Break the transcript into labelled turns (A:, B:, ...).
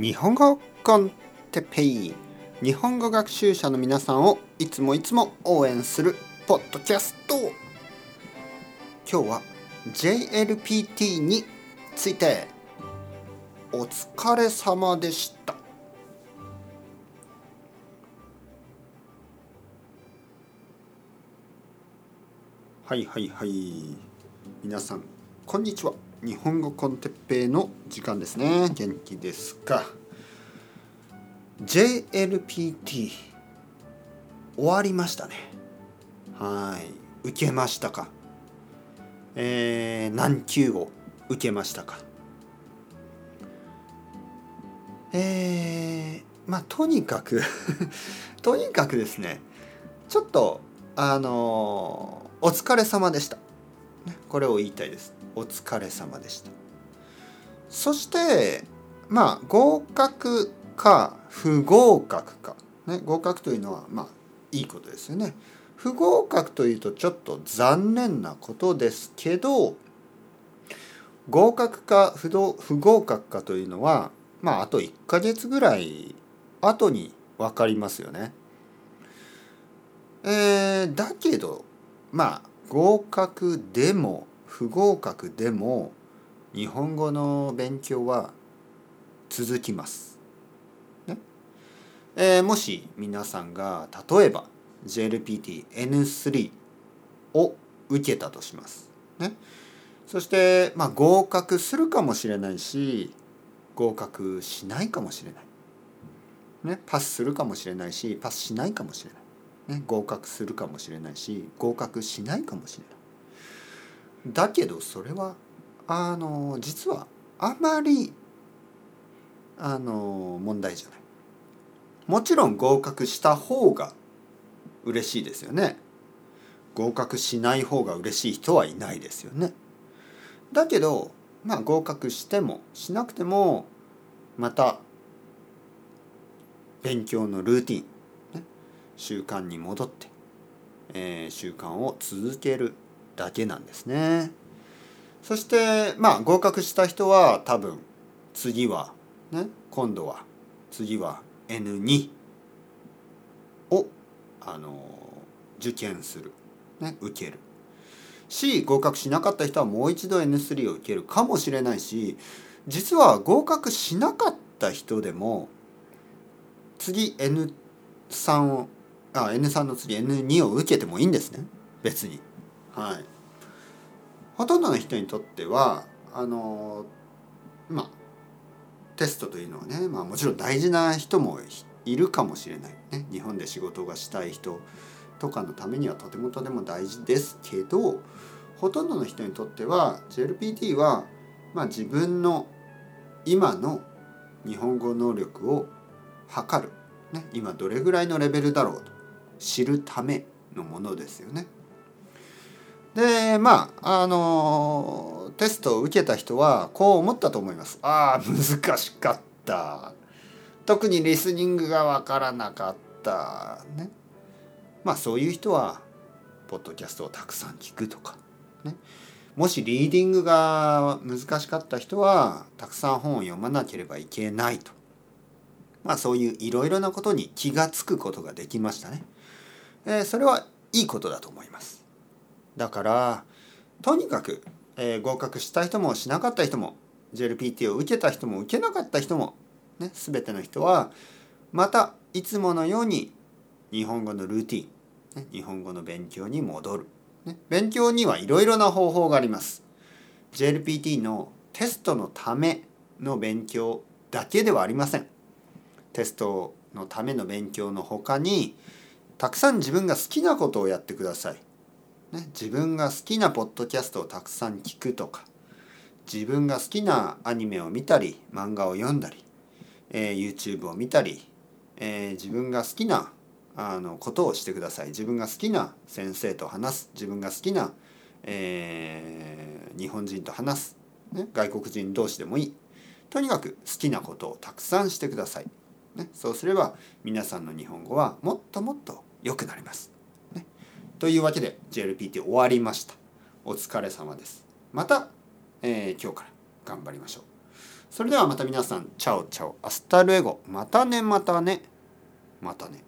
A: 日本語コンテペイ日本語学習者の皆さんをいつもいつも応援するポッドキャスト。今日は JLPT について。お疲れ様でした。はいはいはい。皆さんこんにちは。日本語コンテッペイの時間ですね。元気ですか？JLPT 終わりましたね。はい。受けましたか？えー、何級を受けましたか？えー、まあとにかく とにかくですね。ちょっとあのー、お疲れ様でした。これを言いたいです。お疲れ様でした。そしてまあ合格か不合格か、ね、合格というのはまあいいことですよね。不合格というとちょっと残念なことですけど合格か不不合格かというのはまああと1ヶ月ぐらい後に分かりますよね。えー、だけどまあ合格でも不合格でも日本語の勉強は続きます。ねえー、もし皆さんが例えば JLPT-N3 を受けたとします。ね、そして、まあ、合格するかもしれないし合格しないかもしれない。ね、パスするかもしれないしパスしないかもしれない。ね、合格するかもしれないし合格しないかもしれない。だけどそれはあの実はあまりあの問題じゃない。もちろん合格した方が嬉しいですよね。合格しない方が嬉しい人はいないですよね。だけどまあ合格してもしなくてもまた勉強のルーティン、ね、習慣に戻って、えー、習慣を続けるだけなんですね。そしてまあ合格した人は多分次はね今度は次は N2 をあの受験する、ね、受けるし合格しなかった人はもう一度 N3 を受けるかもしれないし実は合格しなかった人でも次 N3 をあ N3 の次 N2 を受けてもいいんですね別に。はい、ほとんどの人にとってはあのまあテストというのはね、まあ、もちろん大事な人もいるかもしれない、ね、日本で仕事がしたい人とかのためにはとてもとても大事ですけどほとんどの人にとっては JLPT は、まあ、自分の今の日本語能力を測る、ね、今どれぐらいのレベルだろうと知るためのものですよね。でまああのテストを受けた人はこう思ったと思います。ああ難しかった。特にリスニングが分からなかった。ね。まあそういう人はポッドキャストをたくさん聞くとか、ね、もしリーディングが難しかった人はたくさん本を読まなければいけないと。まあそういういろいろなことに気が付くことができましたね。えー、それはいいことだと思います。だからとにかく、えー、合格した人もしなかった人も JLPT を受けた人も受けなかった人も、ね、全ての人はまたいつものように日本語のルーティン、ね、日本語の勉強に戻る、ね、勉強にはいろいろな方法があります。JLPT のテストのための勉強だけではありません。テストのための勉強の他にたくさん自分が好きなことをやってください。ね、自分が好きなポッドキャストをたくさん聞くとか自分が好きなアニメを見たり漫画を読んだり、えー、YouTube を見たり、えー、自分が好きなあのことをしてください。自分が好きな先生と話す。自分が好きな、えー、日本人と話す、ね、外国人同士でもいい。とにかく好きなことをたくさんしてください、ね、そうすれば皆さんの日本語はもっともっと良くなります。というわけで JLPT 終わりました。お疲れ様です。また、えー、今日から頑張りましょう。それではまた皆さん ciao ciao hasta luego またねまたねまたね